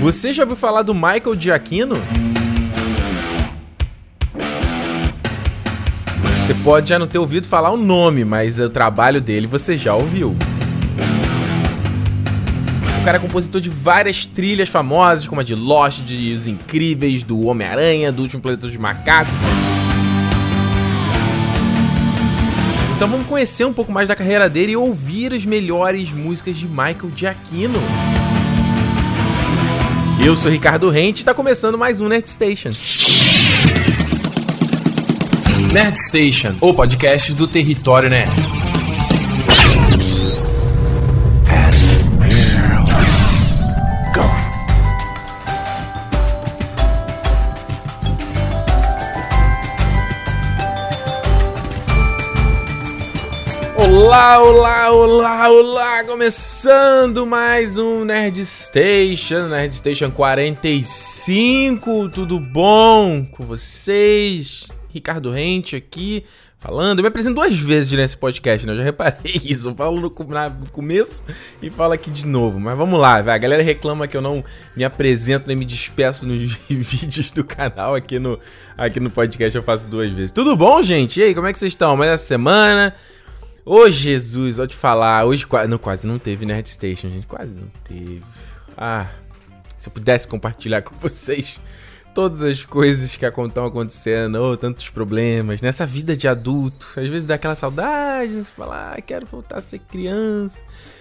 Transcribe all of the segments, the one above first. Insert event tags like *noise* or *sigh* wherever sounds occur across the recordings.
Você já ouviu falar do Michael Giacchino? Você pode já não ter ouvido falar o nome, mas o trabalho dele você já ouviu. O cara é compositor de várias trilhas famosas, como a de Lost, de Os Incríveis, do Homem-Aranha, do Último Planeta dos Macacos. Então vamos conhecer um pouco mais da carreira dele e ouvir as melhores músicas de Michael Giacchino. Eu sou Ricardo Rente e está começando mais um Nerd Station. Nerd Station, o podcast do Território Nerd. Olá, olá, olá, olá! Começando mais um Nerd Station, Nerd Station 45, tudo bom com vocês? Ricardo Rente aqui falando. Eu me apresento duas vezes nesse podcast, né? Eu já reparei *laughs* isso. Eu falo no, começo e falo aqui de novo. Mas vamos lá, vai. A galera reclama que eu não me apresento nem me despeço nos *laughs* vídeos do canal aqui no, aqui no podcast. Eu faço duas vezes. Tudo bom, gente? E aí, como é que vocês estão? Mais essa semana? Ô Jesus, vou te falar, hoje quase não, quase não teve Nerd Station, gente, quase não teve. Ah, se eu pudesse compartilhar com vocês todas as coisas que estão acontecendo, ou tantos problemas, nessa vida de adulto, às vezes dá aquela saudade, você fala, ah, quero voltar a ser criança.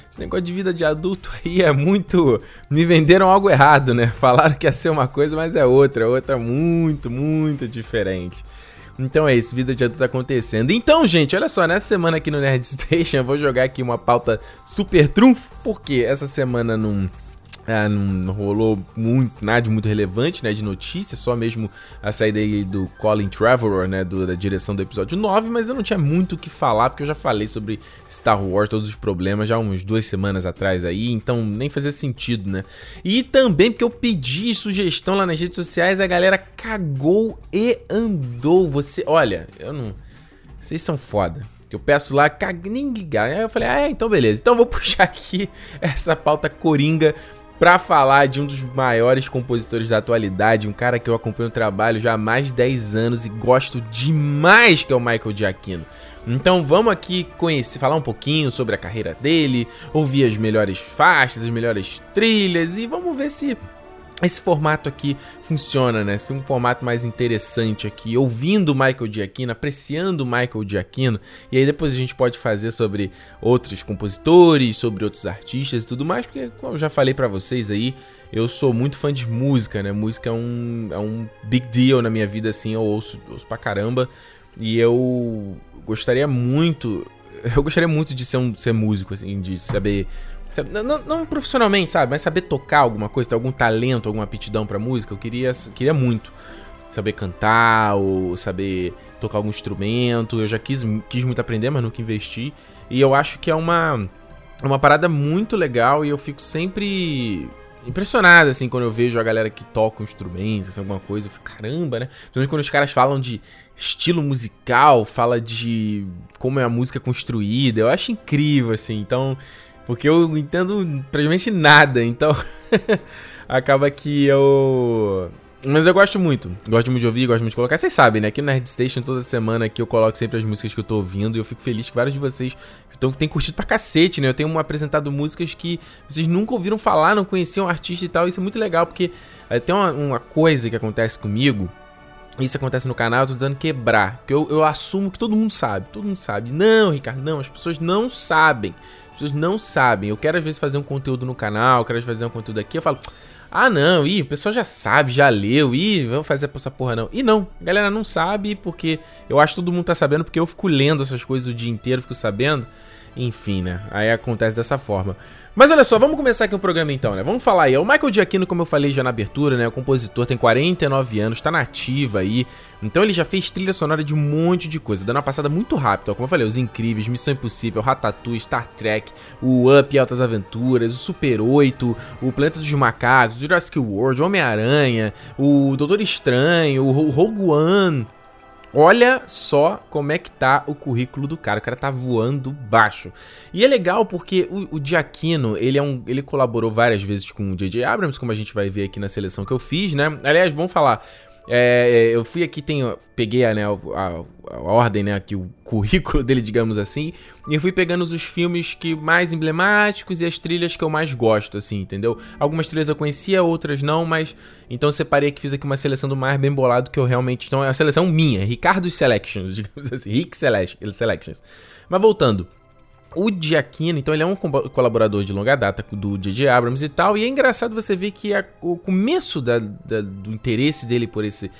Esse negócio de vida de adulto *laughs* aí é muito. Me venderam algo errado, né? Falaram que ia ser uma coisa, mas é outra, outra muito, muito diferente. Então é isso, vida de adulto acontecendo. Então, gente, olha só, nessa semana aqui no Nerd Station eu vou jogar aqui uma pauta super trunfo, porque essa semana não é, não rolou muito, nada de muito relevante, né, de notícia, só mesmo a saída aí do Colin Trevorrow, né, do, da direção do episódio 9, mas eu não tinha muito o que falar, porque eu já falei sobre Star Wars, todos os problemas, já uns duas semanas atrás aí, então nem fazia sentido, né. E também porque eu pedi sugestão lá nas redes sociais, a galera cagou e andou, você, olha, eu não... Vocês são foda eu peço lá, cague, nem ligar. Aí eu falei, ah, é, então beleza. Então vou *laughs* puxar aqui essa pauta coringa para falar de um dos maiores compositores da atualidade, um cara que eu acompanho o trabalho já há mais de 10 anos e gosto demais, que é o Michael Giacchino. Então vamos aqui conhecer, falar um pouquinho sobre a carreira dele, ouvir as melhores faixas, as melhores trilhas e vamos ver se esse formato aqui funciona, né? Esse foi um formato mais interessante aqui, ouvindo o Michael Giacchino, apreciando o Michael Giacchino, e aí depois a gente pode fazer sobre outros compositores, sobre outros artistas e tudo mais, porque como eu já falei para vocês aí, eu sou muito fã de música, né? Música é um, é um big deal na minha vida, assim, eu ouço, ouço pra caramba, e eu gostaria muito, *laughs* eu gostaria muito de ser um ser músico, assim, de saber não, não, profissionalmente, sabe? Mas saber tocar alguma coisa, ter algum talento, alguma aptidão pra música, eu queria, queria muito. Saber cantar, ou saber tocar algum instrumento. Eu já quis, quis muito aprender, mas nunca investi. E eu acho que é uma, uma parada muito legal e eu fico sempre impressionado, assim, quando eu vejo a galera que toca um instrumento, assim, alguma coisa. Eu fico, caramba, né? Principalmente quando os caras falam de estilo musical, fala de como é a música construída. Eu acho incrível, assim. Então, porque eu entendo praticamente nada, então *laughs* acaba que eu. Mas eu gosto muito. Gosto muito de ouvir, gosto muito de colocar. Vocês sabem, né? Aqui no Nerd Station, toda semana aqui eu coloco sempre as músicas que eu tô ouvindo. E eu fico feliz que vários de vocês então, têm curtido pra cacete, né? Eu tenho apresentado músicas que vocês nunca ouviram falar, não conheciam o artista e tal. Isso é muito legal, porque é, tem uma, uma coisa que acontece comigo isso acontece no canal, eu tô tentando quebrar. Porque eu, eu assumo que todo mundo sabe. Todo mundo sabe. Não, Ricardo, não, as pessoas não sabem. As pessoas não sabem. Eu quero às vezes fazer um conteúdo no canal, quero às vezes fazer um conteúdo aqui, eu falo, ah não, ih, o pessoal já sabe, já leu, ih, vamos fazer essa porra não. E não, a galera não sabe porque eu acho que todo mundo tá sabendo porque eu fico lendo essas coisas o dia inteiro, fico sabendo. Enfim, né? Aí acontece dessa forma. Mas olha só, vamos começar aqui o programa então, né? Vamos falar aí. O Michael Giacchino, como eu falei já na abertura, né? O compositor tem 49 anos, tá nativa aí. Então ele já fez trilha sonora de um monte de coisa, dando uma passada muito rápida. Ó, como eu falei, Os Incríveis, Missão Impossível, Ratatouille, Star Trek, o Up e Altas Aventuras, o Super 8, o Planeta dos Macacos, o Jurassic World, Homem-Aranha, o Doutor Estranho, o Rogue One Olha só como é que tá o currículo do cara. O cara tá voando baixo. E é legal porque o, o Giacchino, ele é um. Ele colaborou várias vezes com o J.J. Abrams, como a gente vai ver aqui na seleção que eu fiz, né? Aliás, bom falar. É, eu fui aqui, tenho, peguei a, né, a, a, ordem, né, aqui, o currículo *laughs* dele, digamos assim, e fui pegando os filmes que mais emblemáticos e as trilhas que eu mais gosto, assim, entendeu? Algumas trilhas eu conhecia, outras não, mas então separei aqui, fiz aqui uma seleção do mais bem bolado que eu realmente. Então é uma seleção minha, Ricardo Selections, *laughs* digamos assim, Rick Selections. Mas voltando. O Giacchino, então ele é um colaborador de longa data do J.J. Abrams e tal, e é engraçado você ver que a, o começo da, da, do interesse dele por esse,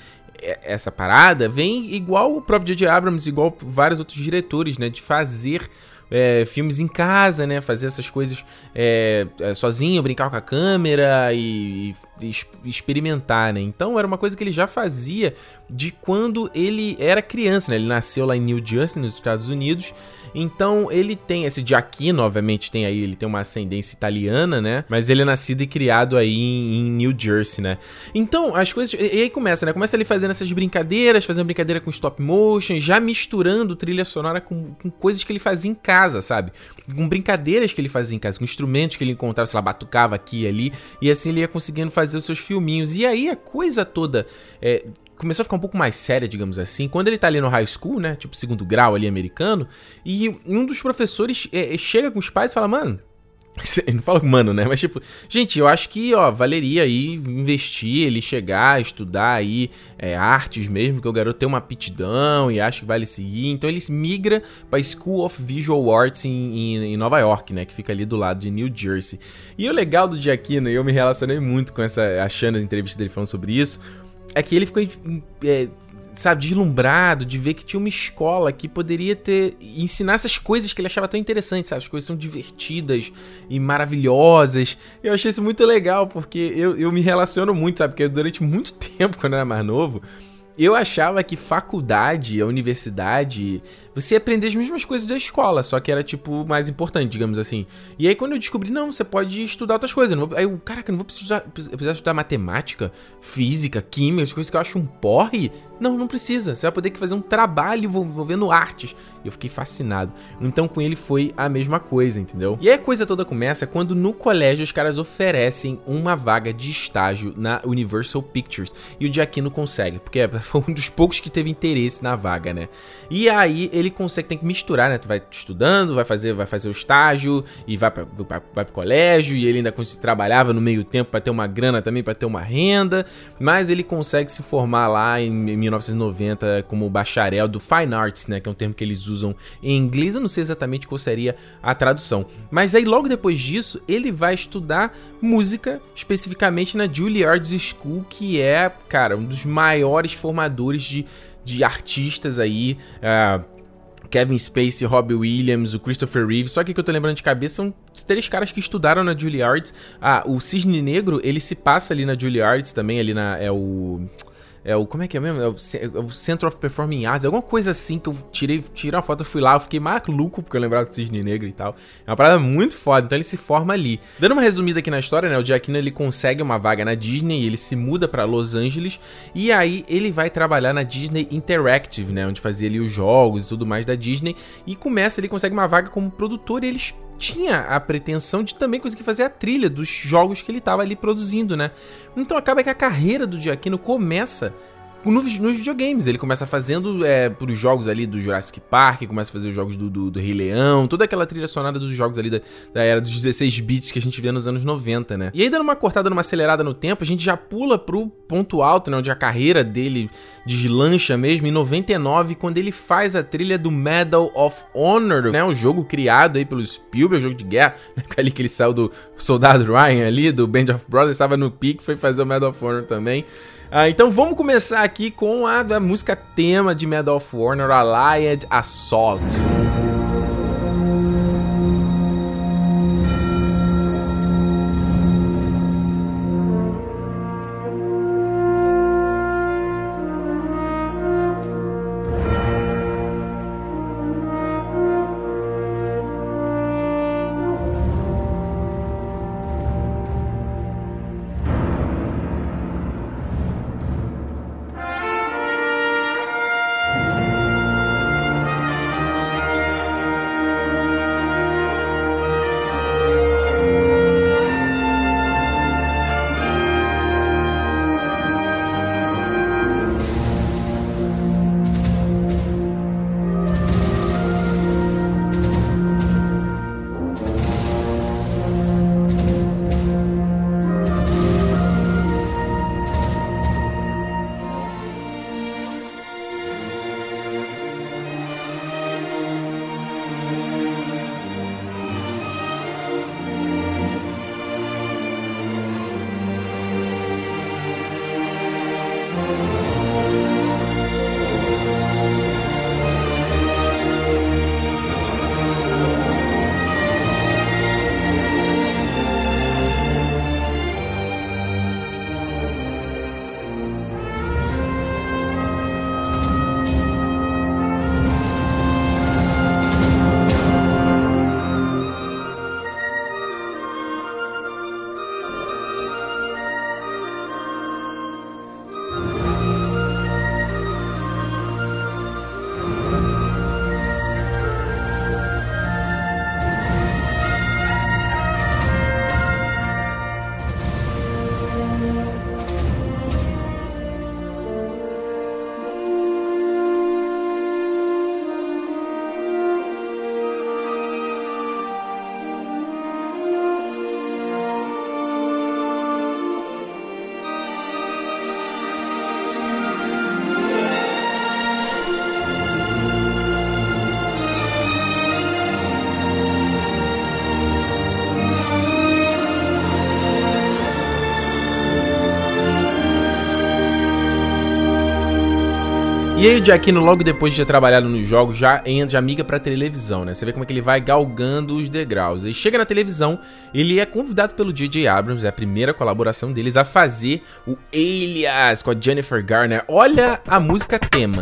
essa parada vem igual o próprio J.J. Abrams, igual vários outros diretores, né, de fazer é, filmes em casa, né? Fazer essas coisas é, é, sozinho, brincar com a câmera e, e, experimentar, né? Então era uma coisa que ele já fazia de quando ele era criança, né? Ele nasceu lá em New Jersey, nos Estados Unidos. Então ele tem esse Giacchino, obviamente tem aí, ele tem uma ascendência italiana, né? Mas ele é nascido e criado aí em, New Jersey, né? Então as coisas. E aí começa, né? Começa ele fazendo essas brincadeiras, fazendo brincadeira com stop motion, já misturando trilha sonora com, com coisas que ele fazia em casa, sabe? Com brincadeiras que ele fazia em casa, com instrumentos que ele encontrava, sei lá, batucava aqui e ali, e assim ele ia conseguindo fazer os seus filminhos. E aí a coisa toda é, começou a ficar um pouco mais séria, digamos assim, quando ele tá ali no high school, né? Tipo, segundo grau ali americano, e um dos professores é, é chega com os pais e fala, mano. *laughs* Ele não fala mano, né? Mas tipo, gente, eu acho que, ó, valeria aí investir, ele chegar, estudar aí é, artes mesmo, que o garoto tem uma aptidão e acho que vale seguir. Então ele migra pra School of Visual Arts em, em, em, Nova York, né? Que fica ali do lado de New Jersey. E o legal do Giacchino, e eu me relacionei muito com essa, achando as entrevistas dele falando sobre isso, é que ele ficou, é, sabe, deslumbrado de ver que tinha uma escola que poderia ter ensinar essas coisas que ele achava tão interessantes, sabe? As coisas são divertidas e maravilhosas. Eu achei isso muito legal, porque eu, eu me relaciono muito, sabe? Porque durante muito *laughs* tempo, quando eu era mais novo, eu achava que faculdade, a universidade, você ia aprender as mesmas coisas da escola, só que era, tipo, mais importante, digamos assim. E aí, quando eu descobri, não, você pode estudar outras coisas. Vou... Aí eu, caraca, não vou precisar, precisar estudar matemática, física, química, as coisas que eu acho um porre. Não, não precisa. Você vai poder fazer um trabalho envolvendo artes. E eu fiquei fascinado. Então, com ele foi a mesma coisa, entendeu? E aí a coisa toda começa quando no colégio os caras oferecem uma vaga de estágio na Universal Pictures. E o Giacchino consegue, porque é *laughs* foi um dos poucos que teve interesse na vaga, né? E aí ele consegue, tem que misturar, né? Tu vai estudando, vai fazer, vai fazer o estágio e vai, pra, vai, vai pro colégio e ele ainda trabalhava no meio tempo para ter uma grana também, para ter uma renda, mas ele consegue se formar lá em 1990 como bacharel do Fine Arts, né? Que é um termo que eles usam em inglês, eu não sei exatamente qual seria a tradução. Mas aí logo depois disso, ele vai estudar música, especificamente na Juilliard School, que é, cara, um dos maiores formadores de, de artistas aí. Uh, Kevin Spacey, Robbie Williams, o Christopher Reeve. Só que o que eu tô lembrando de cabeça são três caras que estudaram na Juilliard. Ah, o Cisne Negro, ele se passa ali na Juilliard também, ali na. É o. É o. Como é que é mesmo? É o, é o Center of Performing Arts, alguma coisa assim que eu tirei, tirei uma foto, fui lá, eu fiquei maluco porque eu lembrava do Cisne Negro e tal. É uma parada muito foda, então ele se forma ali. Dando uma resumida aqui na história, né? O Giacchino ele consegue uma vaga na Disney, ele se muda para Los Angeles e aí ele vai trabalhar na Disney Interactive, né? Onde fazia ali os jogos e tudo mais da Disney e começa, ele consegue uma vaga como produtor e eles tinha a pretensão de também conseguir fazer a trilha dos jogos que ele estava ali produzindo, né? Então acaba que a carreira do Giacchino começa nos, nos videogames. Ele começa fazendo é, os jogos ali do Jurassic Park, começa a fazer os jogos do, do, do Rei Leão, toda aquela trilha sonora dos jogos ali da, da, era dos 16 bits que a gente vê nos anos 90, né? E aí, dando uma cortada, numa acelerada no tempo, a gente já pula pro ponto alto, né? Onde a carreira dele deslancha mesmo, em 99, quando ele faz a trilha do Medal of Honor, né? O jogo criado aí pelo Spielberg, jogo de guerra, *laughs* né? ali que ele saiu do Soldado Ryan ali, do Band of Brothers, estava no pique, foi fazer o Medal of Honor também. Ah, então vamos começar aqui com a, a música tema de Medal of Honor, Allied Assault. E aí o Giacchino, logo depois de ter trabalhado nos jogos, já entra, amiga pra televisão, né? Você vê como é que ele vai galgando os degraus. Ele chega na televisão, ele é convidado pelo J.J. Abrams, é a primeira colaboração deles, a fazer o Alias com a Jennifer Garner. Olha a música tema.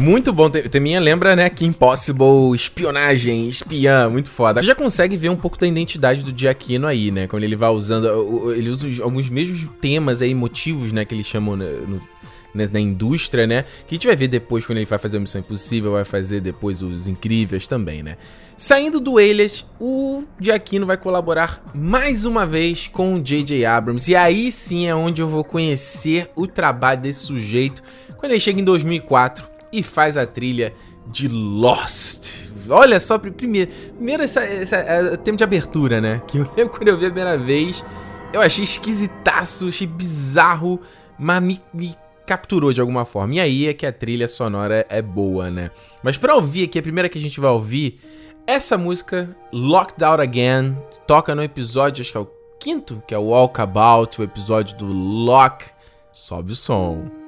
Muito bom. Teminha lembra, né, que Impossible, espionagem, espiã, muito foda. Você já consegue ver um pouco da identidade do Giacchino aí, né? Quando ele vai usando. Ele usa alguns mesmos temas aí, motivos, né, que eles chamam no, na indústria, né? Que a gente vai ver depois quando ele vai fazer a Missão Impossível, vai fazer depois os Incríveis também, né? Saindo do Elias, o Giacchino vai colaborar mais uma vez com o J.J. Abrams. E aí sim é onde eu vou conhecer o trabalho desse sujeito. Quando ele chega em 2004 e faz a trilha de Lost. Olha só, primeiro, primeiro essa, essa, é, tema de abertura, né? Que eu lembro *laughs* quando eu vi a primeira vez, eu achei esquisitaço, achei bizarro, mas me, me capturou de alguma forma. E aí é que a trilha sonora é boa, né? Mas para ouvir aqui, a primeira que a gente vai ouvir, essa música, Locked Out Again, toca no episódio, acho que é o quinto, que é o Walkabout, o episódio do Lock. Sobe o som.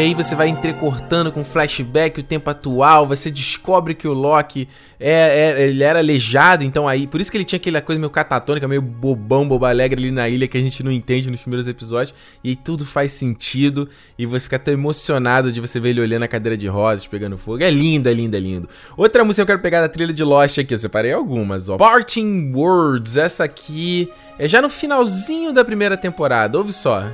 E aí você vai entrecortando com flashback o tempo atual, você descobre que o Loki é, é, ele era aleijado, então aí, por isso que ele tinha aquela coisa meio catatônica, meio bobão, boba alegre ali na ilha que a gente não entende nos primeiros episódios, e aí tudo faz sentido e você fica tão emocionado de você ver ele olhando a cadeira de rodas, pegando fogo. É lindo, é lindo, é lindo. Outra música que eu quero pegar da trilha de Lost aqui, eu separei algumas, ó. Parting Words, essa aqui é já no finalzinho da primeira temporada, ouve só.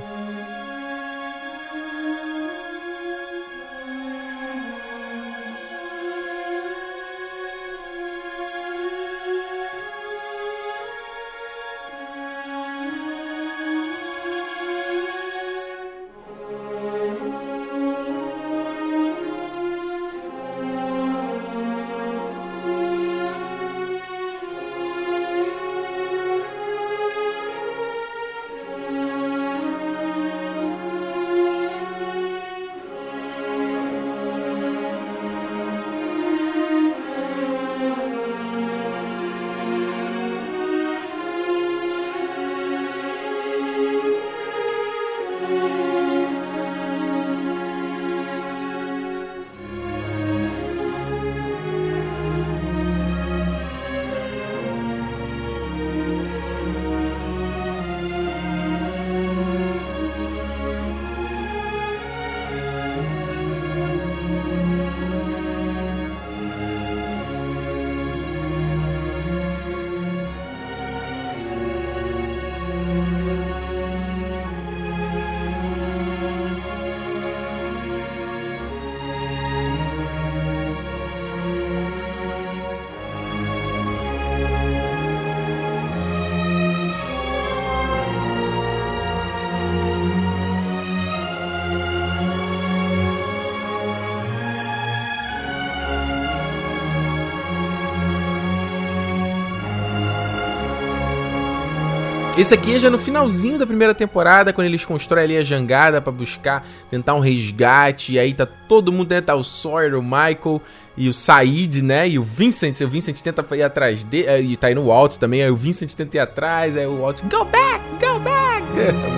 Esse aqui é já no finalzinho da primeira temporada, quando eles constroem ali a jangada para buscar tentar um resgate. E aí tá todo mundo, né? Tá o Sawyer, o Michael e o Said, né? E o Vincent. O Vincent tenta ir atrás dele. Eh, e tá aí no Walt também. Aí o Vincent tenta ir atrás. Aí o Walt, go back, go back.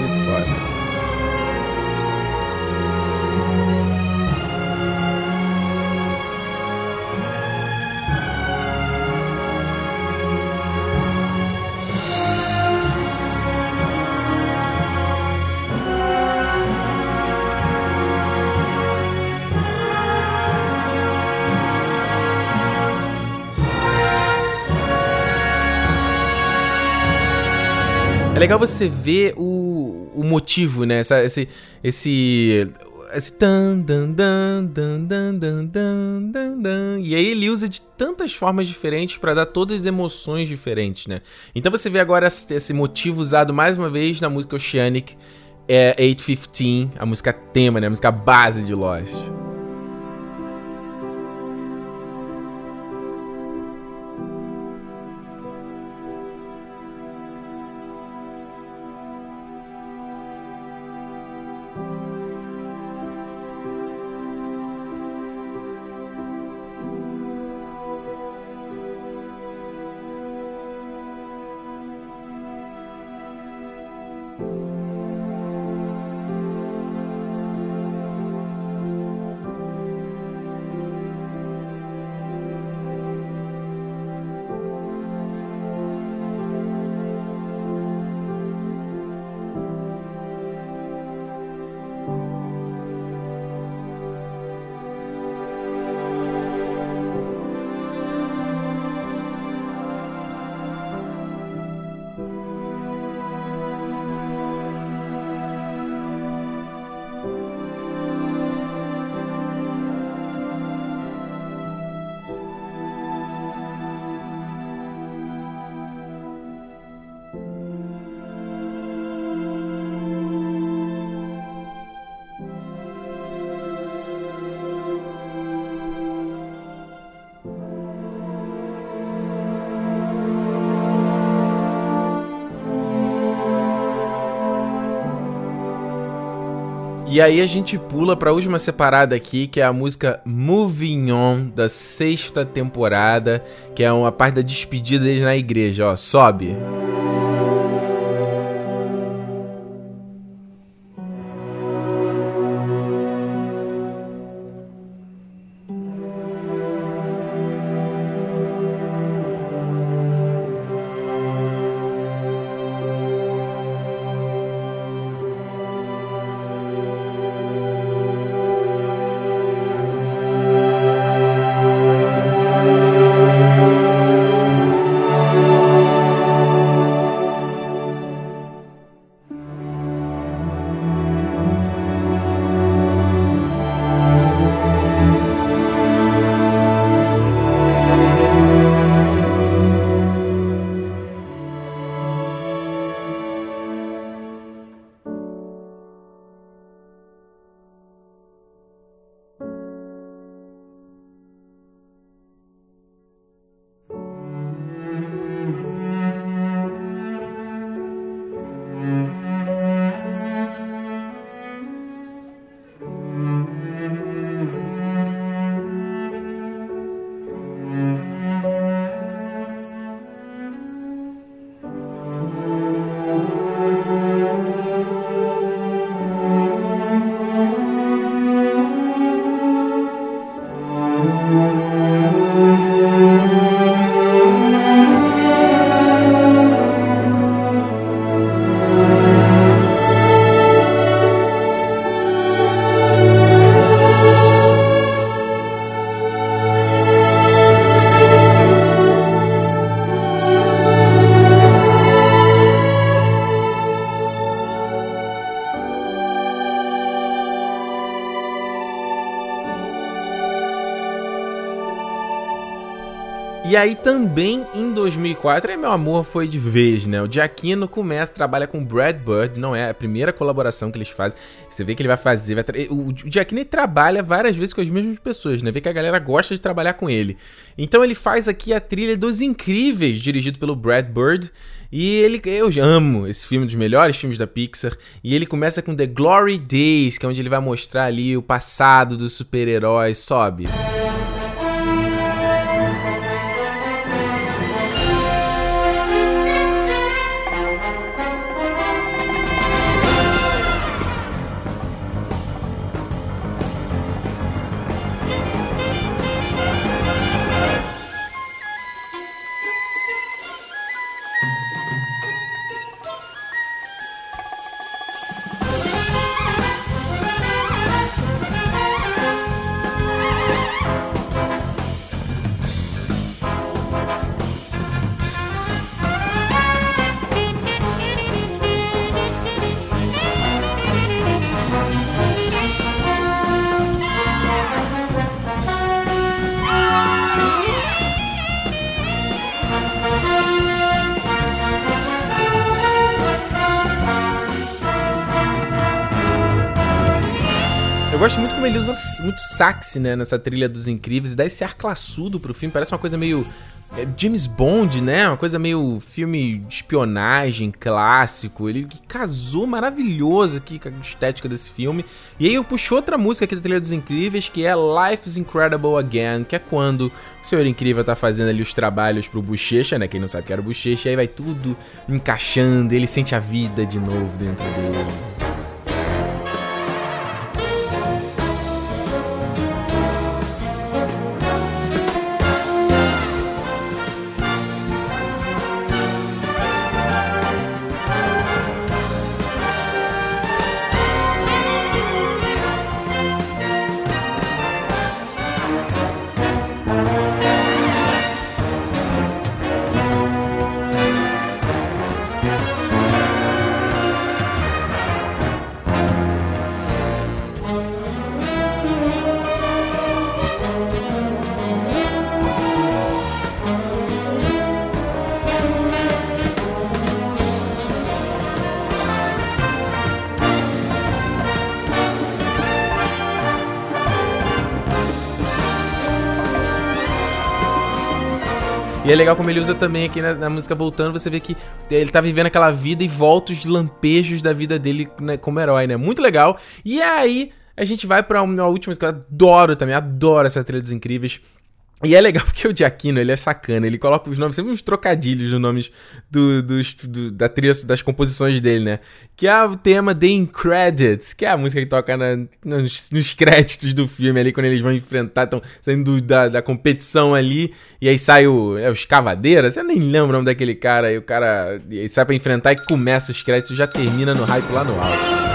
*laughs* É legal você ver o, o motivo, né? Essa, esse. esse esse tan dan dan dan dan dan dan dan e aí ele usa de tantas formas diferentes para dar todas as emoções diferentes, né? Então você vê agora esse motivo usado mais uma vez na música Oceanic é 815, a música tema, né? A música base de Lost. E aí a gente pula para a última separada aqui, que é a música Moving On da sexta temporada, que é uma parte da despedida deles na igreja, ó, sobe. E aí também em 2004, aí meu amor foi de vez, né? O Giacchino começa, trabalha com Brad Bird, não é a primeira colaboração que eles fazem. Você vê que ele vai fazer, vai o Giacchino trabalha várias vezes com as mesmas pessoas, né? Vê que a galera gosta de trabalhar com ele. Então ele faz aqui a trilha dos Incríveis, dirigido pelo Brad Bird. E ele, eu amo esse filme, um dos melhores filmes da Pixar. E ele começa com The Glory Days, que é onde ele vai mostrar ali o passado dos super-heróis. Sobe. Música sax, né, nessa trilha dos incríveis, e dá esse ar classudo pro filme, parece uma coisa meio é, James Bond, né? Uma coisa meio filme de espionagem clássico. Ele casou maravilhoso aqui com a estética desse filme. E aí eu puxo outra música aqui da Trilha dos Incríveis, que é Life is Incredible Again, que é quando o Senhor Incrível tá fazendo ali os trabalhos pro Bochecha, né? Quem não sabe que era o Bochecha, aí vai tudo encaixando, ele sente a vida de novo dentro dele. E é legal como ele usa também aqui na, na, música Voltando, você vê que ele tá vivendo aquela vida e volta os lampejos da vida dele né, como herói, né? Muito legal. E aí a gente vai pra uma última que eu adoro também, adoro essa trilha dos incríveis. E é legal *laughs* porque o Giacchino, ele é sacana, ele coloca os nomes, sempre uns trocadilhos nos nomes do, do, do, da trilha, das composições dele, né? Que é o tema The In Credits, que é a música que toca na, nos, nos, créditos do filme ali, quando eles vão enfrentar, estão saindo da, da competição ali, e aí sai o, é, os Cavadeiras, eu nem lembro o nome daquele cara, e o cara e sai pra enfrentar e começa os créditos, já termina no hype lá no alto.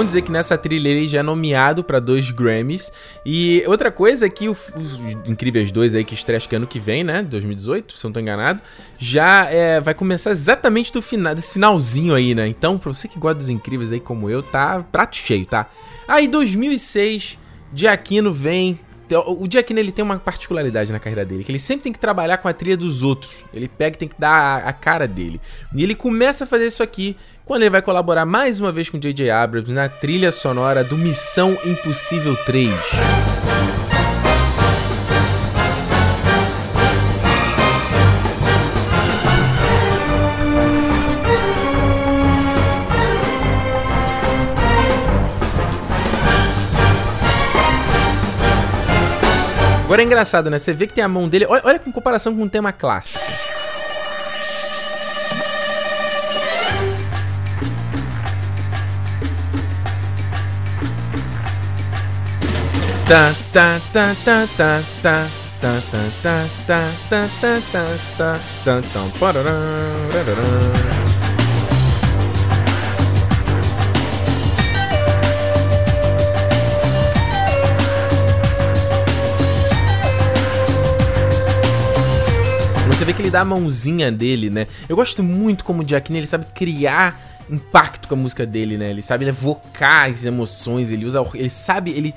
Bom dizer que nessa trilha ele já é nomeado para dois Grammys. E outra coisa é que o, os Incríveis 2 aí que estreia acho que ano que vem, né? 2018, se eu não tô enganado. Já é, vai começar exatamente do final, desse finalzinho aí, né? Então, pra você que gosta dos Incríveis aí como eu, tá prato cheio, tá? Aí 2006, Giacchino vem o Giacchino ele tem uma particularidade na carreira dele, que ele sempre tem que trabalhar com a trilha dos outros. Ele pega e tem que dar a, a, cara dele. E ele começa a fazer isso aqui quando ele vai colaborar mais uma vez com J.J. Abrams na trilha sonora do Missão Impossível 3. Agora é engraçado, né? Você vê que tem a mão dele. Olha, olha com comparação com um tema clássico. ta ta ta ta ta ta ta ta ta ta ta ta ta ta ta Você vê que ele dá a mãozinha dele, né? Eu gosto muito como o Jack ele sabe criar impacto com a música dele, né? Ele sabe evocar as emoções, ele usa, ele sabe, ele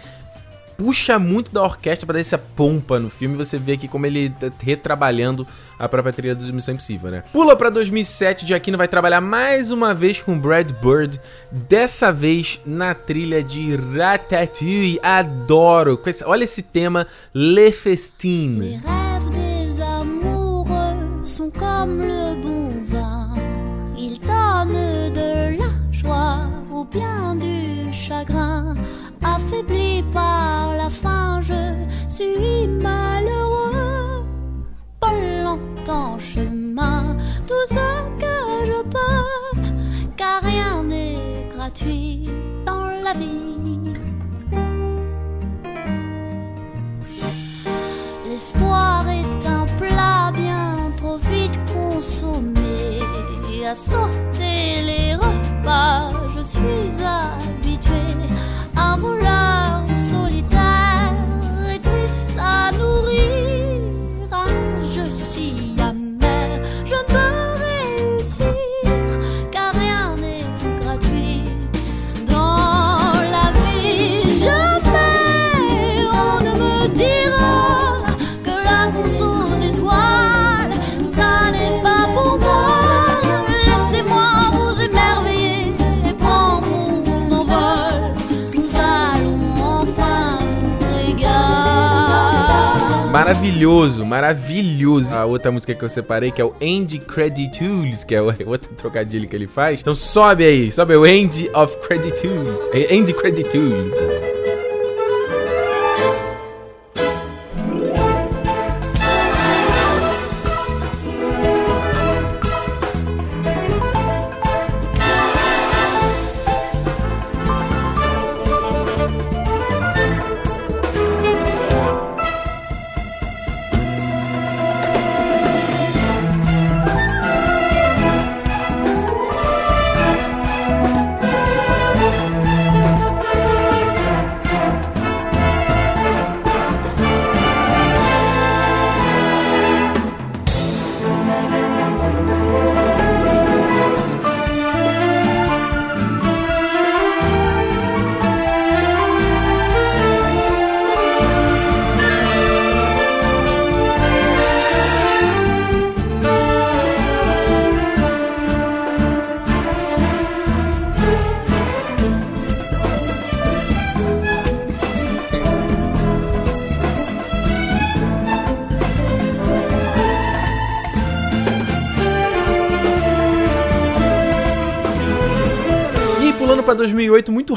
puxa muito da orquestra para dar essa pompa no filme. Você vê aqui como ele tá retrabalhando a própria trilha do Missão Impossível, né? Pula para 2007, Giacchino vai trabalhar mais uma vez com Brad Bird, dessa vez na trilha de Ratatouille. Adoro! Olha esse tema, Le Festin. Sont comme le bon vin. Ils donnent de la joie ou bien du chagrin. Affaibli par la faim, je suis malheureux. Pas longtemps chemin, tout ce que je peux, car rien n'est gratuit dans la vie. L'espoir est un plat consommer, à sauter les repas, je suis habituée à vouloir Maravilhoso, maravilhoso. A outra música que eu separei que é o End Credit Tools, que é *laughs* outro trocadilho que ele faz. Então sobe aí, sobe o End of Credit Tools. End Credit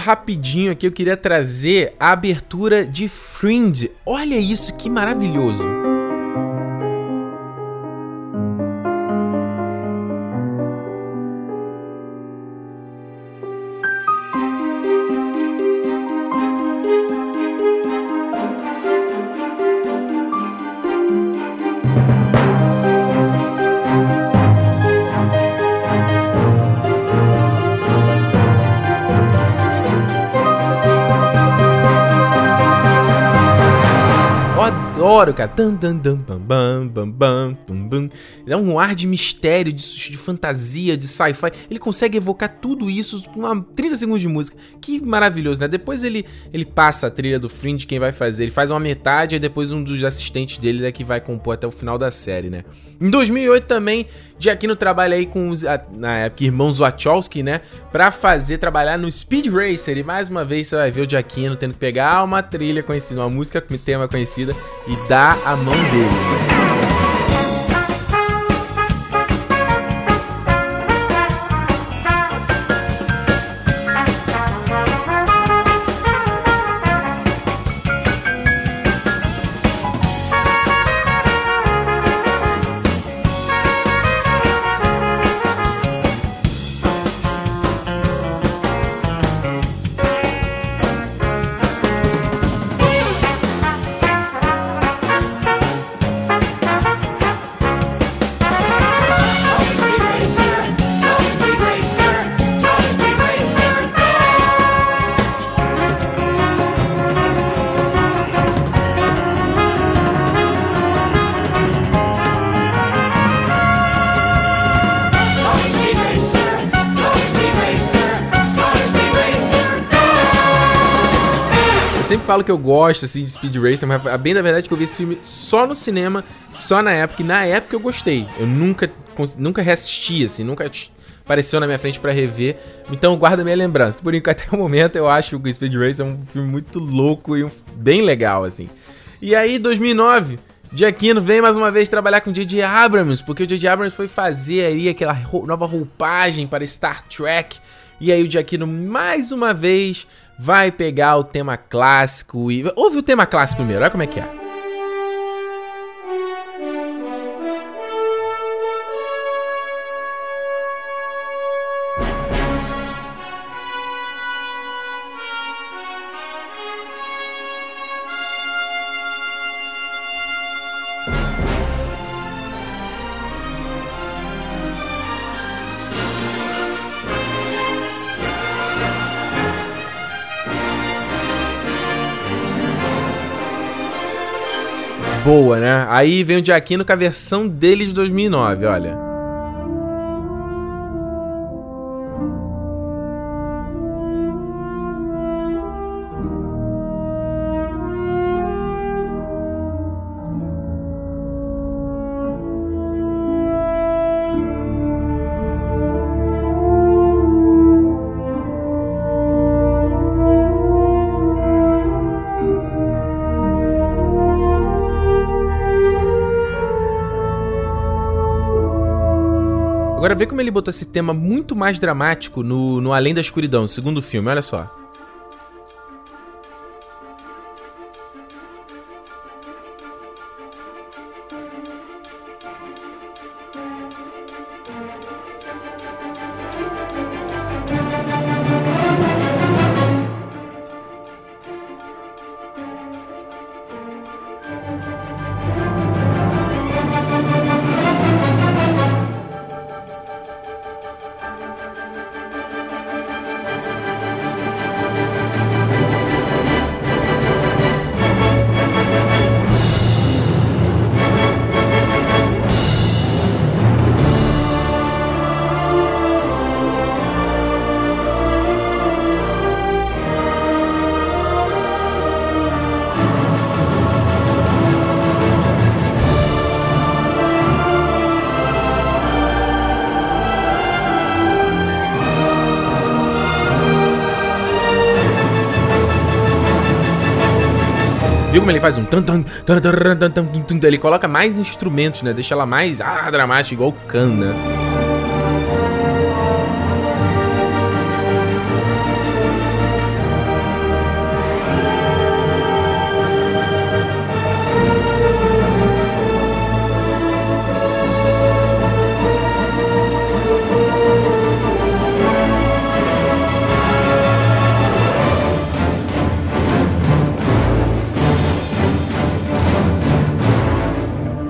rapidinho aqui, eu queria trazer a abertura de Fringe. Olha isso, que maravilhoso. Bam, bam. Dá um ar de mistério, de, de fantasia, de sci-fi. Ele consegue evocar tudo isso com uma 30 segundos de música. Que maravilhoso, né? Depois ele, ele passa a trilha do Fringe, quem vai fazer. Ele faz uma metade e depois um dos assistentes dele é que vai compor até o final da série, né? Em 2008 também, Giacchino trabalha aí com os, na época, irmãos Wachowski, né? Pra fazer, trabalhar no Speed Racer. E mais uma vez você vai ver o Giacchino tendo que pegar uma trilha conhecida, uma música com tema conhecida e dar a mão dele. Falo que eu gosto assim de Speed Racer, mas a bem da verdade é que eu vi esse filme só no cinema, só na época, e na época eu gostei. Eu nunca, nunca reassisti, assim, nunca apareceu na minha frente para rever. Então guarda minha lembrança. Por enquanto, *laughs* até o momento, eu acho que o Speed Racer é um filme muito louco e bem legal, assim. E aí, 2009, Giacchino vem mais uma vez trabalhar com J.J. Abrams, porque o J.J. Abrams foi fazer aí aquela nova roupagem para Star Trek. E aí o Giacchino mais uma vez vai pegar o tema clássico e. Ouve o tema clássico primeiro, olha como é que é. Boa, né? Aí vem o Giacchino com a versão dele de 2009, olha. Agora vê como ele botou esse tema muito mais dramático no, no Além da Escuridão, segundo filme, olha só. Como ele faz um tan tan tan tan tan tan tan Ele coloca mais instrumentos, né? Deixa ela mais ah, dramática, igual o Khan, né?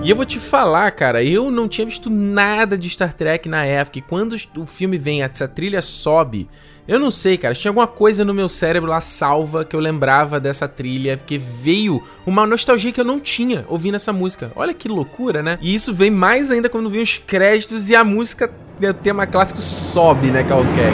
E eu vou te falar, cara, eu não tinha visto nada de Star Trek na época. E quando o filme vem, essa trilha sobe. Eu não sei, cara. Tinha alguma coisa no meu cérebro lá salva que eu lembrava dessa trilha, porque veio uma nostalgia que eu não tinha ouvindo essa música. Olha que loucura, né? E isso vem mais ainda quando vem os créditos e a música, o tema clássico sobe, né, qualquer.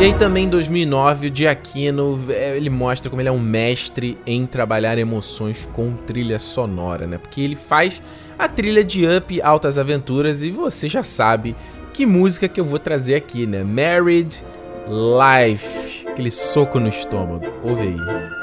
E aí também em 2009 o Giacchino, é, ele mostra como ele é um mestre em trabalhar emoções com trilha sonora, né? Porque ele faz a trilha de Up Altas Aventuras e você já sabe que música que eu vou trazer aqui, né? Married Life, aquele soco no estômago. Ouve aí.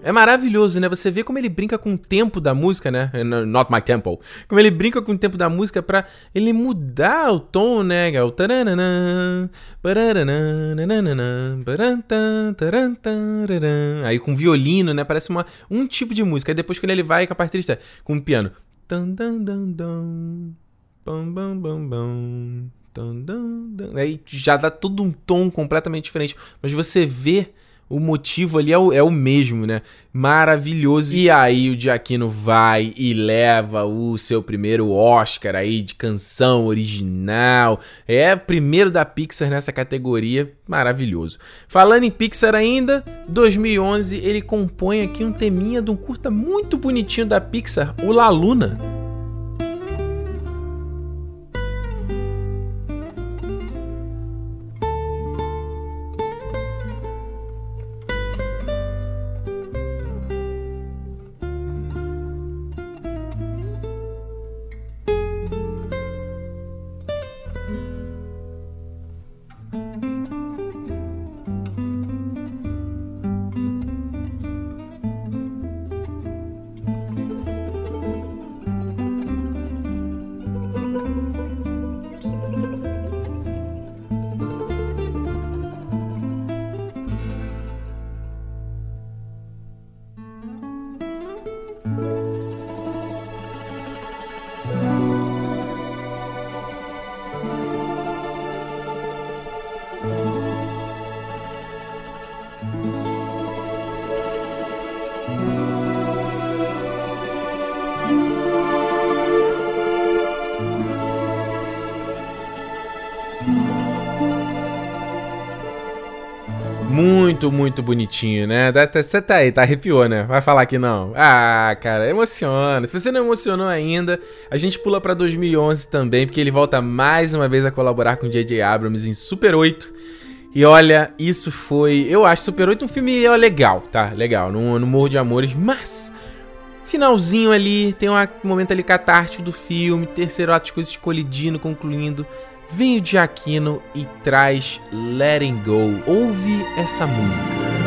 É maravilhoso, né? Você vê como ele brinca com o tempo da música, né? Not my tempo. Como ele brinca com o tempo da música pra ele mudar o tom, né? É o Aí com violino, né? Parece uma, um tipo de música. Aí depois quando ele vai com a parte triste, com o piano. Aí já dá todo um tom completamente diferente. Mas você vê o motivo ali é o, é o mesmo, né? Maravilhoso. E aí o Giacchino vai e leva o seu primeiro Oscar aí de canção original. É primeiro da Pixar nessa categoria. Maravilhoso. Falando em Pixar ainda, 2011 ele compõe aqui um teminha de um curta muito bonitinho da Pixar, o La Luna. Muito, bonitinho, né? Você tá aí, tá arrepiou, né? Vai falar que não. Ah, cara, emociona. Se você não emocionou ainda, a gente pula pra 2011 também, porque ele volta mais uma vez a colaborar com J.J. Abrams em Super 8. E olha, isso foi. Eu acho Super 8 um filme legal, tá? Legal, no, no Morro de Amores, mas. Finalzinho ali, tem um momento ali catártico do filme, terceiro ato de coisas colidindo, concluindo vem o Giacchino e traz Letting Go. Ouve essa música.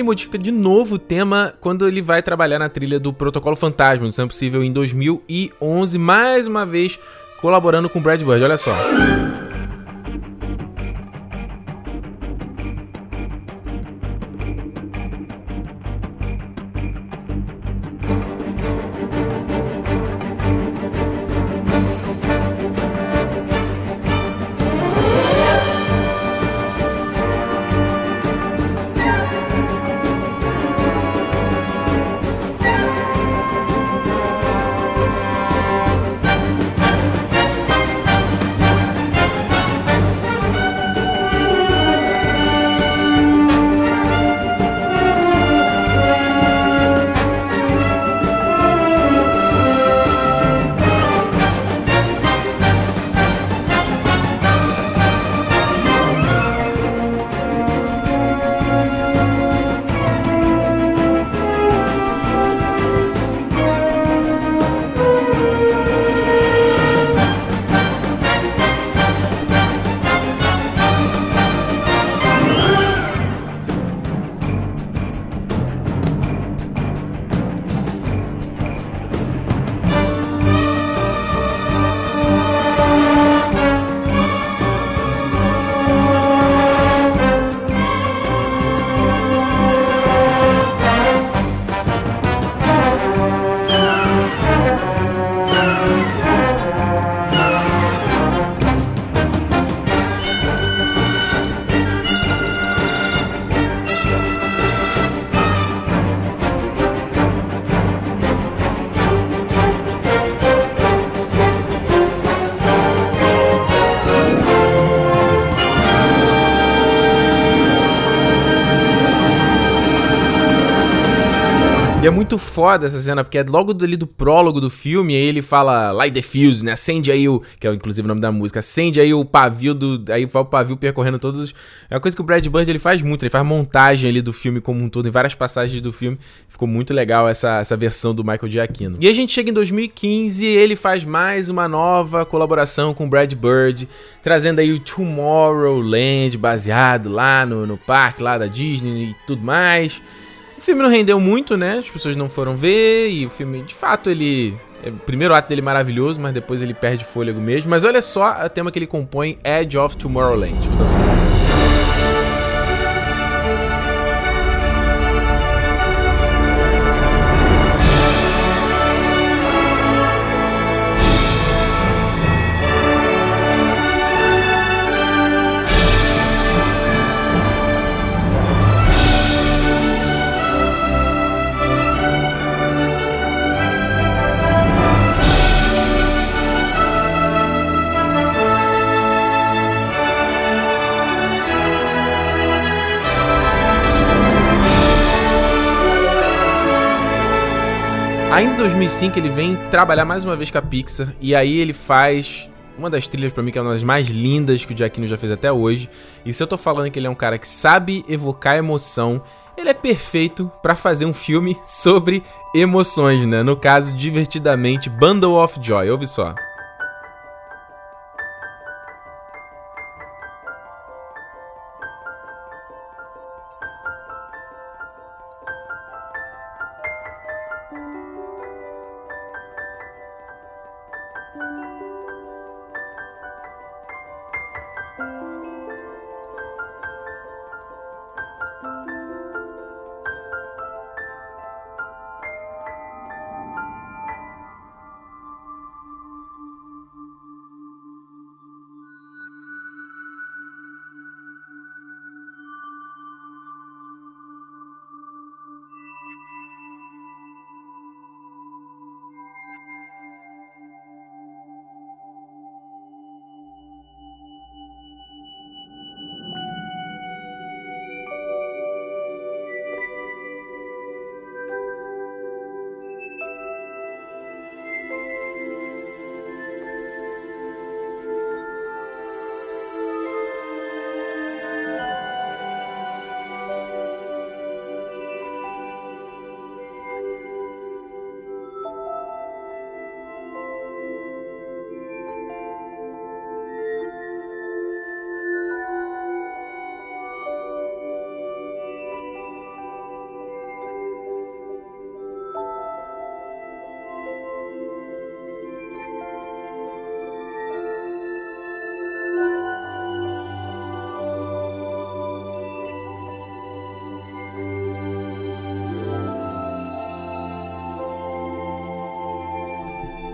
Ele modifica de novo o tema quando ele vai trabalhar na trilha do Protocolo Fantasma, no é Possível, em 2011, mais uma vez colaborando com Brad Bird. Olha só. É muito foda essa cena, porque é logo ali do prólogo do filme, aí ele fala Light the Fuse, né? Acende aí o. Que é inclusive o nome da música. Acende aí o pavio do. Aí vai o pavio percorrendo todos. É uma coisa que o Brad Bird ele faz muito, ele faz montagem ali do filme como um todo, em várias passagens do filme. Ficou muito legal essa, essa versão do Michael Giacchino. E a gente chega em 2015 ele faz mais uma nova colaboração com o Brad Bird, trazendo aí o Tomorrowland, baseado lá no, no parque lá da Disney e tudo mais. O filme não rendeu muito, né? As pessoas não foram ver e o filme, de fato, ele é, o primeiro ato dele é maravilhoso, mas depois ele perde fôlego mesmo. Mas olha só a tema que ele compõe, Edge of Tomorrowland. Ainda em 2005 ele vem trabalhar mais uma vez com a Pixar e aí ele faz uma das trilhas para mim que é uma das mais lindas que o Giacchino já fez até hoje. E se eu tô falando que ele é um cara que sabe evocar emoção, ele é perfeito para fazer um filme *laughs* sobre emoções, né? No caso, divertidamente Bundle of Joy. Ouve só.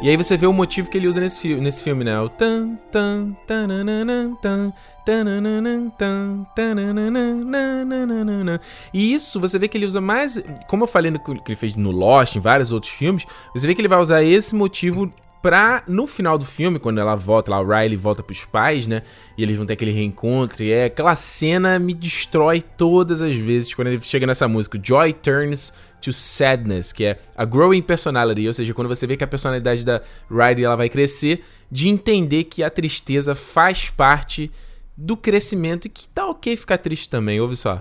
E aí você vê o motivo que ele usa nesse, fi nesse filme, né? O tan tan tan tan e isso você vê que ele usa mais, como eu falei no que ele fez no Lost, em vários outros filmes, você vê que ele vai usar esse motivo pra, no final do filme, quando ela volta, lá o Riley volta pros pais, né? E eles vão ter aquele reencontro. E é aquela cena me destrói todas as vezes quando ele chega nessa música. Joy turns to sadness, que é a growing personality, ou seja, quando você vê que a personalidade da Riley ela vai crescer, de entender que a tristeza faz parte do crescimento e que tá ok ficar triste também, ouve só.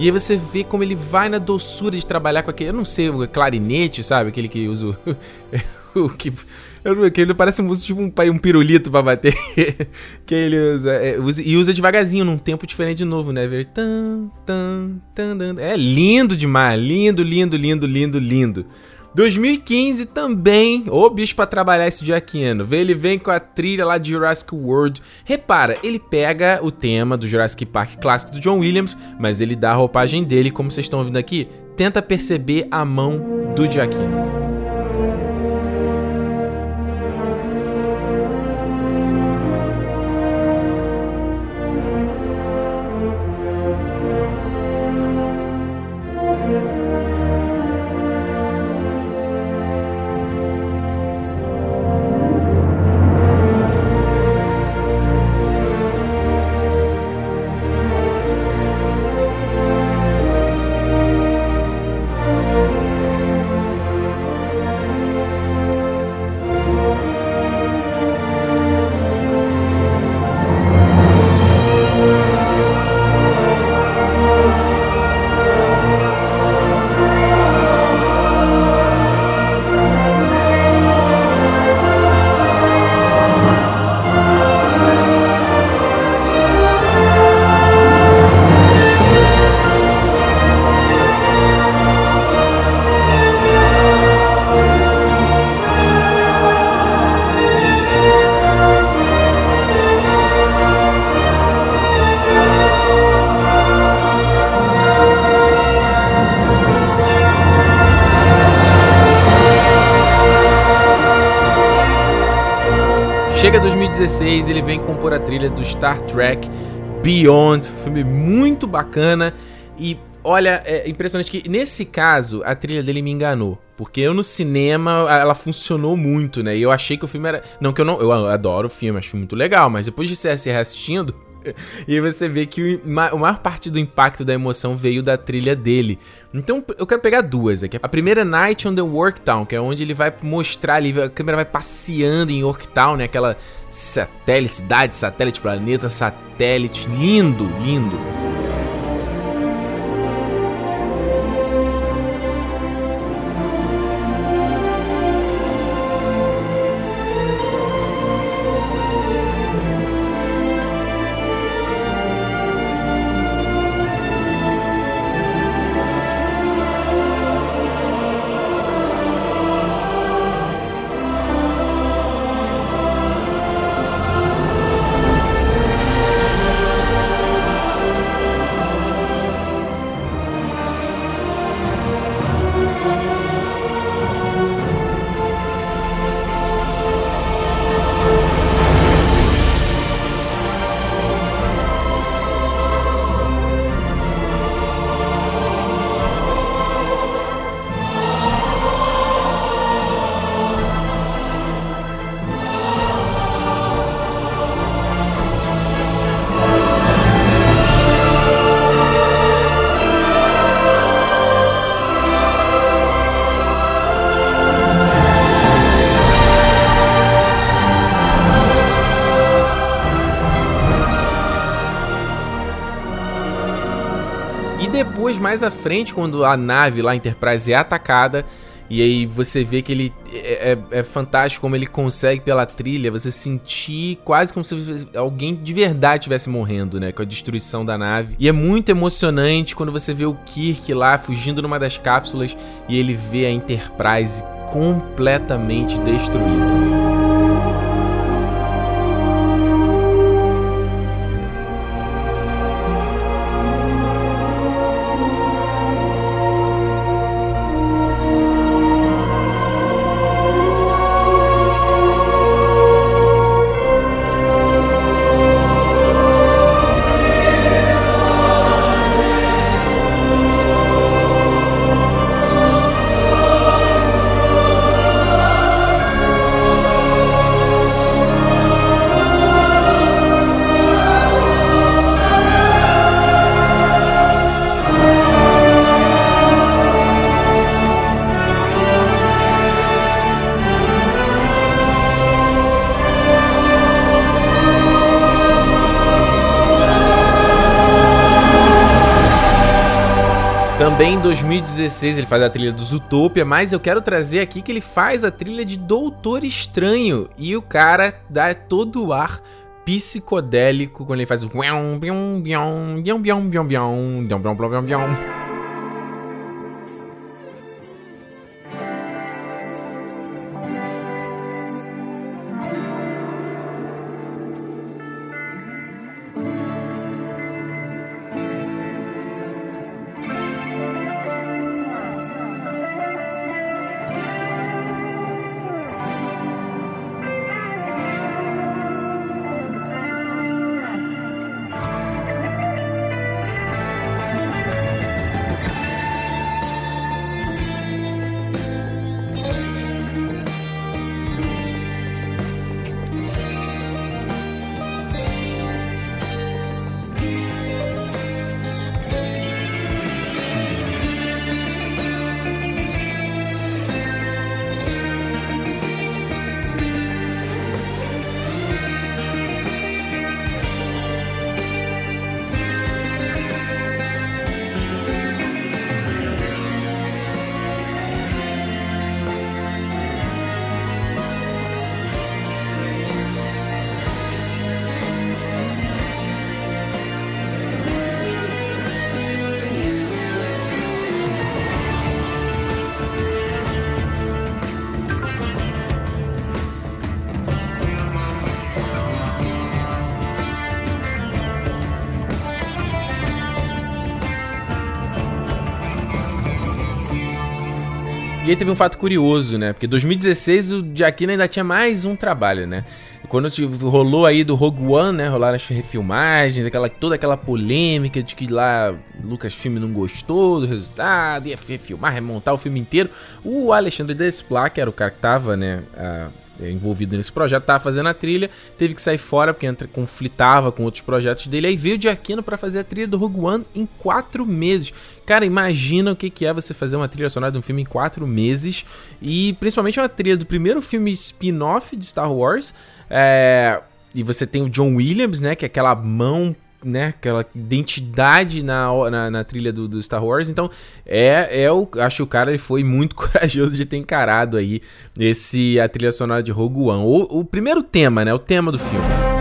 E aí você vê como ele vai na doçura de trabalhar com aquele, eu não sei, o clarinete, sabe? Aquele que usa o, *laughs* que eu que ele parece um, tipo um, um pirulito pra bater. *laughs* que ele usa, é, usa, E usa devagarzinho, num tempo diferente de novo, né? Tan, tan, tan, tan, é lindo demais. Lindo, lindo, lindo, lindo, lindo. 2015 também, ô bicho pra trabalhar esse Giacchino. Ele vem com a trilha lá de Jurassic World. Repara, ele pega o tema do Jurassic Park clássico do John Williams, mas ele dá a roupagem dele, como vocês estão ouvindo aqui. Tenta perceber a mão do Giacchino. Trilha do Star Trek Beyond, filme muito bacana e olha, é impressionante que nesse caso a trilha dele me enganou, porque eu no cinema ela funcionou muito, né? E eu achei que o filme era, não que eu não, eu adoro o filme, acho muito legal, mas depois de ser reassistindo, *laughs* e você vê que a maior parte do impacto da emoção veio da trilha dele. Então eu quero pegar duas aqui. A primeira Night on the Worktown, que é onde ele vai mostrar ali, a câmera vai passeando em Yorktown, né? Aquela satélite, cidade, satélite, planeta, satélite. Lindo, lindo. Mais à frente, quando a nave lá, Enterprise, é atacada, e aí você vê que ele é, é, é, fantástico como ele consegue pela trilha você sentir quase como se alguém de verdade estivesse morrendo, né? Com a destruição da nave. E é muito emocionante quando você vê o Kirk lá fugindo numa das cápsulas e ele vê a Enterprise completamente destruída. Também em 2016 ele faz a trilha do Zootopia, mas eu quero trazer aqui que ele faz a trilha de Doutor Estranho. E o cara dá todo o ar psicodélico quando ele faz o. Teve um fato curioso, né? Porque 2016 o Giacchino ainda tinha mais um trabalho, né? Quando rolou aí do Rogue One, né? Rolaram as refilmagens, aquela, toda aquela polêmica de que lá Lucasfilm não gostou do resultado, ia refilmar, remontar o filme inteiro. O Alexandre Desplat, que era o cara que tava, né? Envolvido nesse projeto, tava fazendo a trilha, teve que sair fora porque entra, conflitava com outros projetos dele. Aí veio o Giacchino para fazer a trilha do Rogue One em quatro meses. Cara, imagina o que, que é você fazer uma trilha sonora de um filme em quatro meses e principalmente uma trilha do primeiro filme spin-off de Star Wars. É, e você tem o John Williams, né, que é aquela mão né, aquela identidade na, na, na trilha do, do, Star Wars. Então, é, é o, acho que o cara ele foi muito *laughs* corajoso de ter encarado aí esse a trilha sonora de Rogue One. O, o primeiro tema, né, o tema do filme.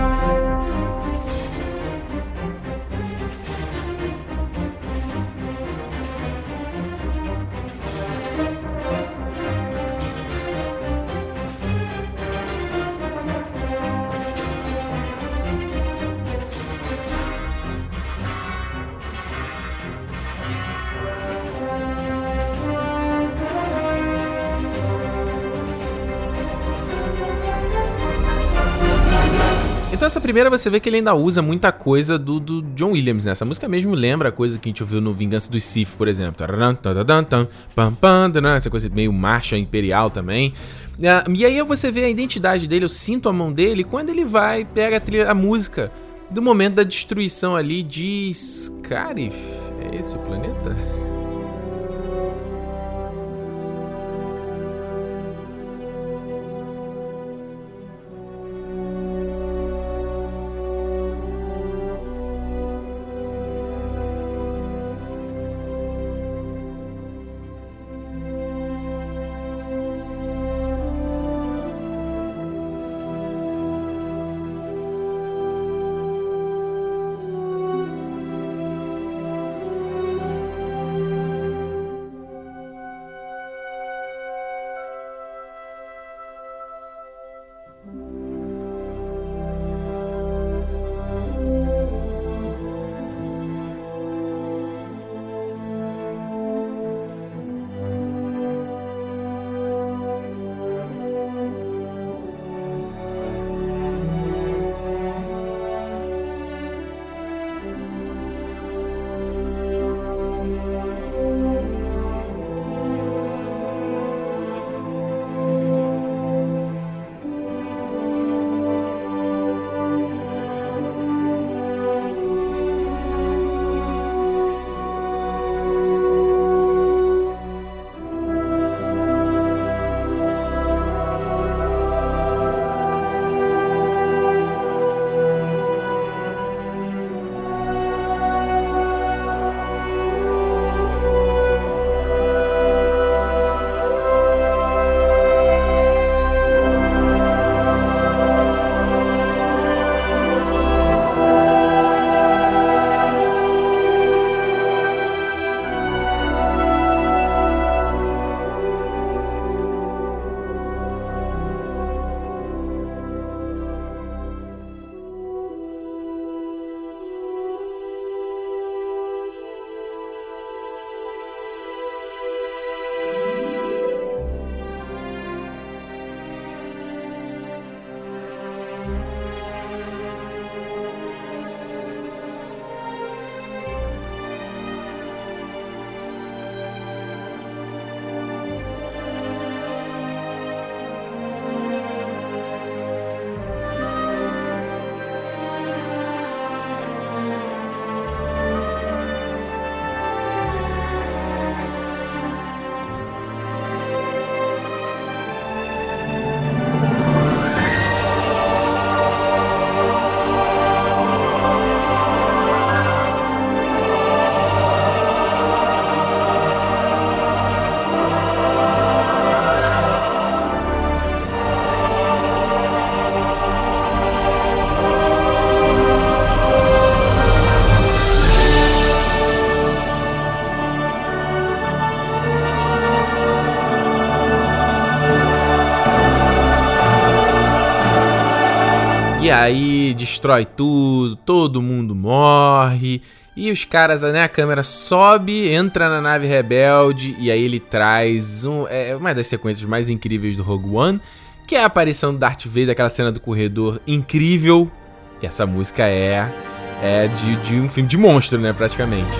Primeira você vê que ele ainda usa muita coisa do, do John Williams, né? Essa música mesmo lembra a coisa que a gente ouviu no Vingança dos Sith, por exemplo. Essa coisa meio marcha imperial também. E aí você vê a identidade dele, eu sinto a mão dele quando ele vai, pega a, trilha, a música do momento da destruição ali de Scarif. É esse o planeta? E aí destrói tudo, todo mundo morre. E os caras, né, a câmera sobe, entra na nave rebelde e aí ele traz um, é, uma das sequências mais incríveis do Rogue One, que é a aparição do Darth Vader, aquela cena do corredor incrível. E essa música é é de, de um filme de monstro, né, praticamente.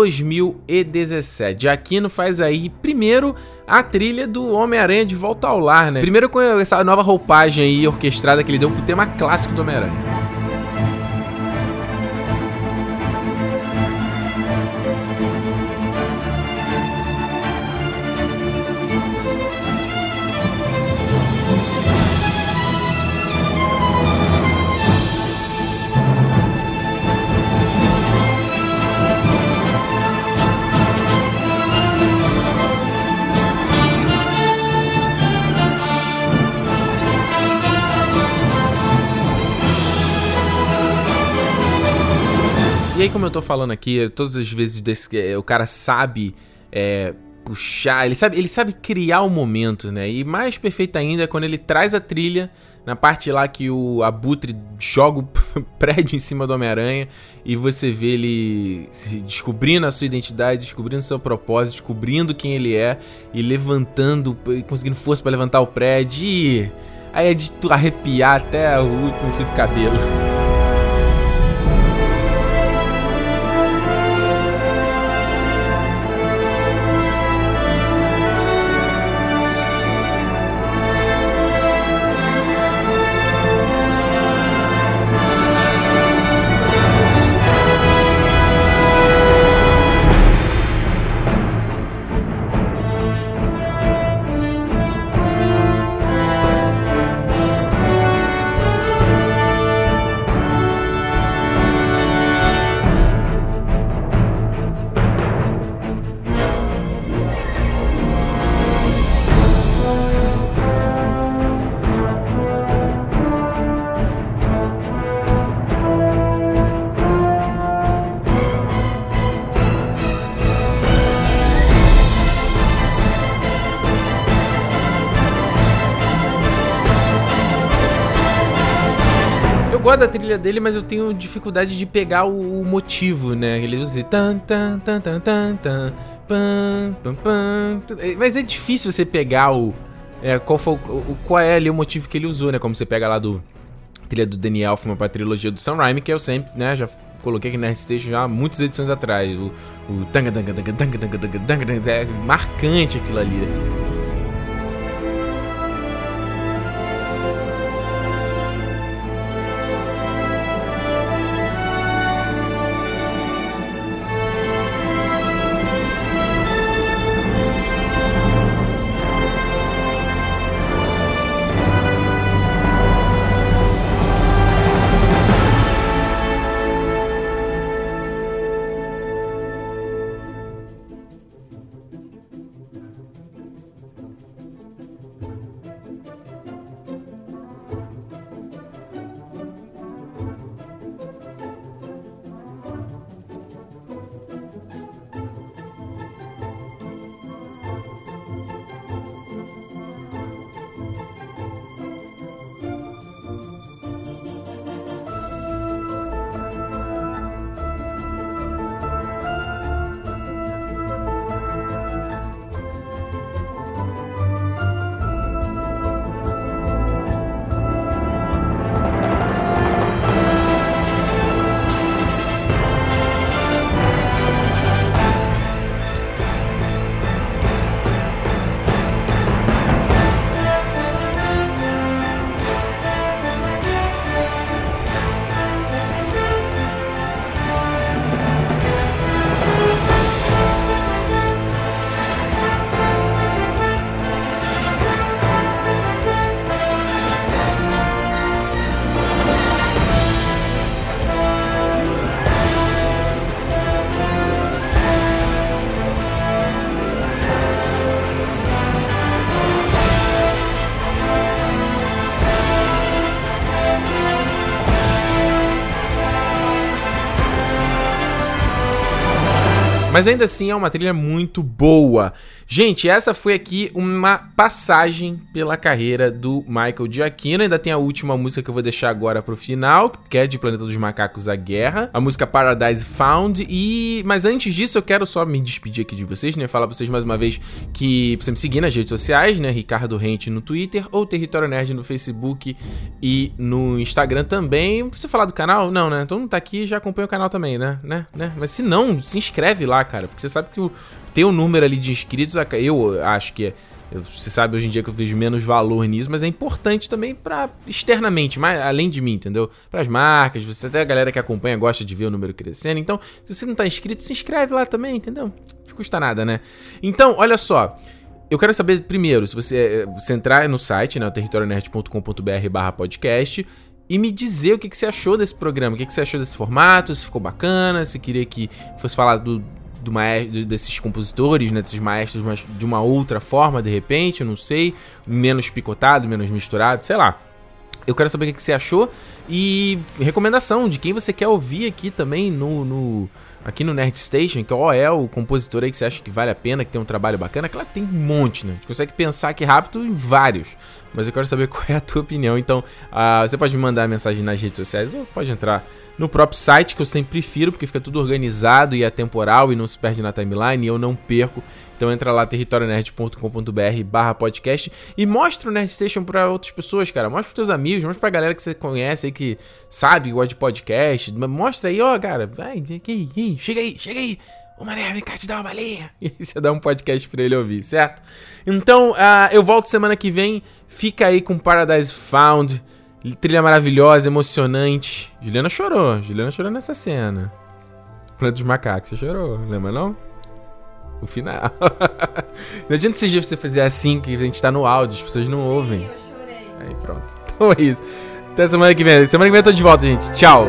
2017. Aquino faz aí primeiro a trilha do Homem-Aranha de Volta ao Lar, né? Primeiro com essa nova roupagem aí orquestrada que ele deu pro tema clássico do Homem-Aranha. E aí, como eu tô falando aqui, todas as vezes desse, é, o cara sabe é, puxar, ele sabe, ele sabe criar o momento, né? E mais perfeito ainda é quando ele traz a trilha na parte lá que o Abutre joga o *laughs* prédio em cima do Homem-Aranha e você vê ele descobrindo a sua identidade, descobrindo seu propósito, descobrindo quem ele é e levantando, conseguindo força para levantar o prédio. E aí é de tu arrepiar até o último fio do cabelo. Gosto da trilha dele, mas eu tenho dificuldade de pegar o, o motivo, né? Ele usa tan tan tan tan tan tan pam, pam, pam. Mas é difícil você pegar o, é, qual, foi, o, qual é ali o motivo que ele usou, né? Como você pega lá do trilha do Daniel Elfman pra trilogia do Sam Raimi, que eu sempre, né, já coloquei aqui na Station já muitas edições atrás. O, tanga tanga tanga tanga tanga tanga é marcante aquilo ali. Mas ainda assim é uma trilha muito boa. Gente, essa foi aqui uma passagem pela carreira do Michael Giacchino. Ainda tem a última música que eu vou deixar agora pro final, que é de Planeta dos Macacos A Guerra, a música Paradise Found. E mas antes disso, eu quero só me despedir aqui de vocês, né? Falar pra vocês mais uma vez que você me seguir nas redes sociais, né? Ricardo Rente no Twitter ou Território Nerd no Facebook e no Instagram também. Você falar do canal? Não, né? Todo mundo tá aqui já acompanha o canal também, né? né? né? Mas se não, se inscreve lá, cara, porque você sabe que o ter um número ali de inscritos, eu acho que é. Você sabe hoje em dia que eu vejo menos valor nisso, mas é importante também para externamente, mais, além de mim, entendeu? Para as marcas, você até a galera que acompanha gosta de ver o número crescendo. Então, se você não tá inscrito, se inscreve lá também, entendeu? Não custa nada, né? Então, olha só. Eu quero saber primeiro, se você, eh, você entrar no site, né, territorionerd.com.br barra podcast, e me dizer o que, que você achou desse programa, o que, que você achou desse formato, se ficou bacana, se queria que fosse falar do, do maestro, desses compositores, né, desses maestros, mas de uma outra forma, de repente, eu não sei, menos picotado, menos misturado, sei lá. Eu quero saber o que você achou e recomendação de quem você quer ouvir aqui também no, no aqui no Nerd Station, que é o compositor aí que você acha que vale a pena, que tem um trabalho bacana. Claro que tem um monte, né? A gente consegue pensar aqui rápido em vários. Mas eu quero saber qual é a tua opinião. Então, uh, você pode me mandar mensagem nas redes sociais ou pode entrar no próprio site, que eu sempre prefiro, porque fica tudo organizado e é temporal e não se perde na timeline e eu não perco. Então entra lá territorionerd.com.br barra podcast e mostra o Nerd Station outras pessoas, cara. Mostra pros teus amigos, mostra pra galera que você conhece aí, que sabe, gosta de podcast. Mostra aí, ó, cara, vai, chega aí, chega aí. Ô Mané, vem cá te dar uma balinha. *laughs* E você dá um podcast pra ele ouvir, certo? Então, uh, eu volto semana que vem. Fica aí com Paradise Found. Trilha maravilhosa, emocionante. Juliana chorou. Juliana chorou nessa cena. Planta dos macacos, você chorou, lembra não? O final. *laughs* não adianta esses dias você fazer assim, que a gente tá no áudio, as pessoas não ouvem. Sim, eu chorei. Aí pronto. *laughs* Então é isso. Até semana que vem. Semana que vem eu tô de volta, gente. Tchau.